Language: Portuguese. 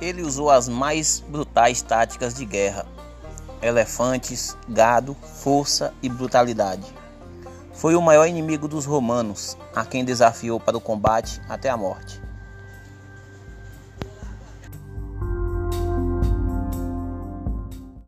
Ele usou as mais brutais táticas de guerra: elefantes, gado, força e brutalidade. Foi o maior inimigo dos romanos, a quem desafiou para o combate até a morte.